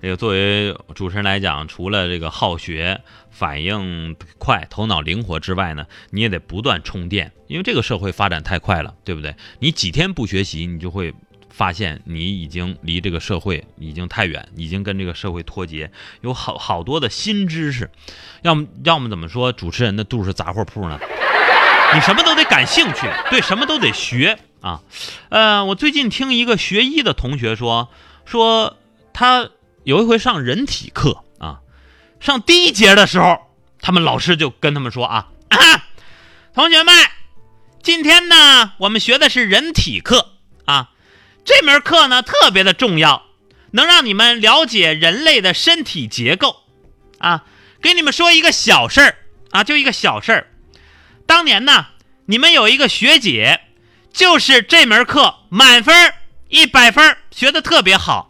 这个作为主持人来讲，除了这个好学、反应快、头脑灵活之外呢，你也得不断充电，因为这个社会发展太快了，对不对？你几天不学习，你就会发现你已经离这个社会已经太远，已经跟这个社会脱节，有好好多的新知识。要么要么怎么说，主持人的肚是杂货铺呢？你什么都得感兴趣，对，什么都得学啊。呃，我最近听一个学医的同学说，说他。有一回上人体课啊，上第一节的时候，他们老师就跟他们说啊，同学们，今天呢我们学的是人体课啊，这门课呢特别的重要，能让你们了解人类的身体结构啊。给你们说一个小事儿啊，就一个小事儿，当年呢你们有一个学姐，就是这门课满分一百分，学的特别好。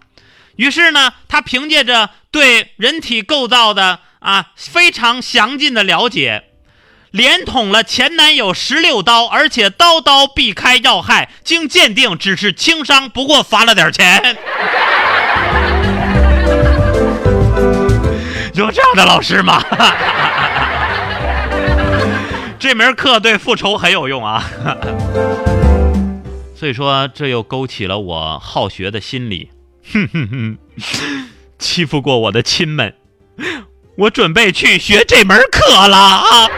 于是呢，他凭借着对人体构造的啊非常详尽的了解，连捅了前男友十六刀，而且刀刀避开要害，经鉴定只是轻伤，不过罚了点钱。有这样的老师吗？这门课对复仇很有用啊。所以说，这又勾起了我好学的心理。哼哼哼，欺负过我的亲们，我准备去学这门课了啊！